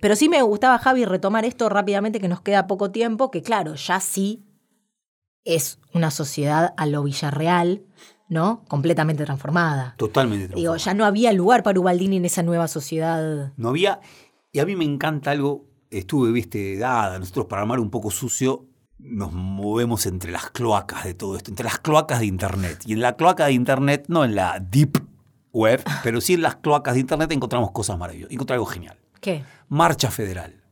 Pero sí me gustaba, Javi, retomar esto rápidamente, que nos queda poco tiempo, que claro, ya sí es una sociedad a lo Villarreal, ¿no? Completamente transformada. Totalmente Digo, transformado. ya no había lugar para Ubaldini en esa nueva sociedad. No había. Y a mí me encanta algo. Estuve, viste, dada. Nosotros, para armar un poco sucio, nos movemos entre las cloacas de todo esto, entre las cloacas de Internet. Y en la cloaca de Internet, no en la deep web, pero sí en las cloacas de Internet encontramos cosas maravillosas. Encontré algo genial. ¿Qué? Marcha Federal.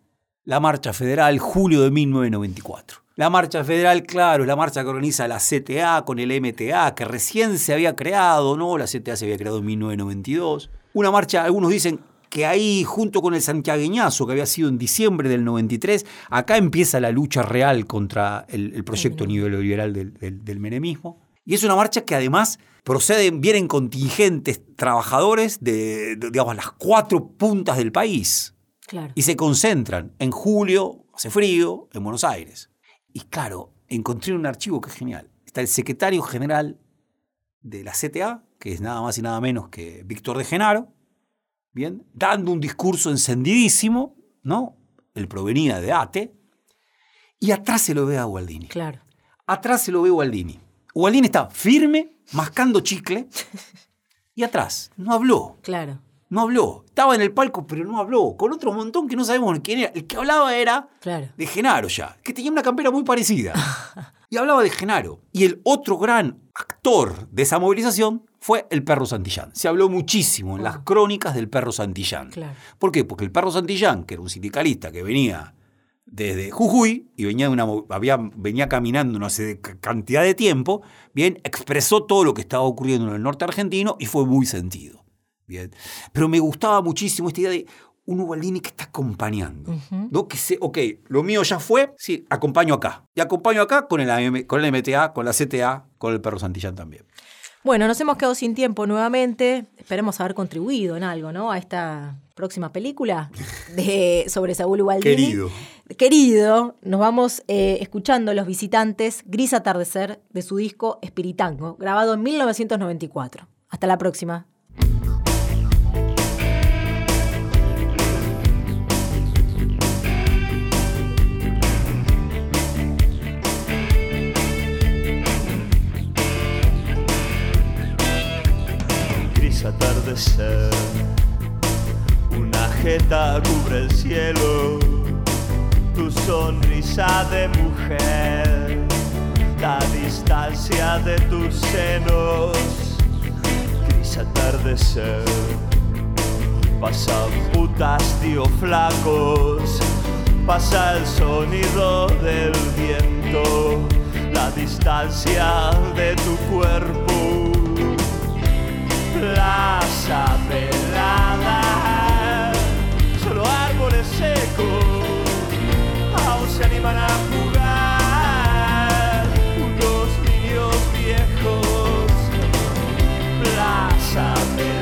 La Marcha Federal, julio de 1994. La Marcha Federal, claro, es la marcha que organiza la CTA con el MTA, que recién se había creado, ¿no? La CTA se había creado en 1992. Una marcha, algunos dicen que ahí, junto con el santiagueñazo, que había sido en diciembre del 93, acá empieza la lucha real contra el, el proyecto neoliberal del, del- del menemismo. Y es una marcha que además proceden, vienen contingentes trabajadores de, de, digamos, las cuatro puntas del país Claro. y se concentran en julio, hace frío, en Buenos Aires. Y claro, encontré un archivo que es genial. Está el secretario general de la CTA, que es nada más y nada menos que Víctor de Genaro, bien, dando un discurso encendidísimo, ¿no? Él provenía de ATE, y atrás se lo ve a Gualdini. Claro. Atrás se lo ve a Gualdini. Gualdini está firme, mascando chicle, y atrás, no habló. Claro. No habló. Estaba en el palco, pero no habló. Con otro montón que no sabemos quién era. El que hablaba era Claro. de Genaro ya, que tenía una campera muy parecida. y hablaba de Genaro. Y el otro gran actor de esa movilización fue el perro Santillán. Se habló muchísimo en las crónicas del perro Santillán. Claro. ¿Por qué? Porque el perro Santillán, que era un sindicalista que venía desde Jujuy y venía, de una, había, venía caminando no sé cantidad de tiempo, bien, expresó todo lo que estaba ocurriendo en el norte argentino y fue muy sentido. Bien. Pero me gustaba muchísimo esta idea de un Ubaldini que está acompañando. ¿no? Que se, ok, lo mío ya fue, sí, acompaño acá. Y acompaño acá con el, AM con el MTA, con la CTA, con el perro Santillán también. Bueno, nos hemos quedado sin tiempo nuevamente. Esperemos haber contribuido en algo, ¿no? A esta próxima película de, sobre Saúl Ubaldini. Querido. Querido, nos vamos eh, escuchando Los Visitantes, Gris Atardecer, de su disco Espiritango, grabado en 1994. Hasta la próxima. Atardecer. Una jeta cubre el cielo, tu sonrisa de mujer, la distancia de tus senos. Gris atardecer, pasan putas, tío flacos, pasa el sonido del viento, la distancia de tu cuerpo plaza pelada, solo árboles secos, aún se animan a jugar unos niños viejos. Plaza pelada,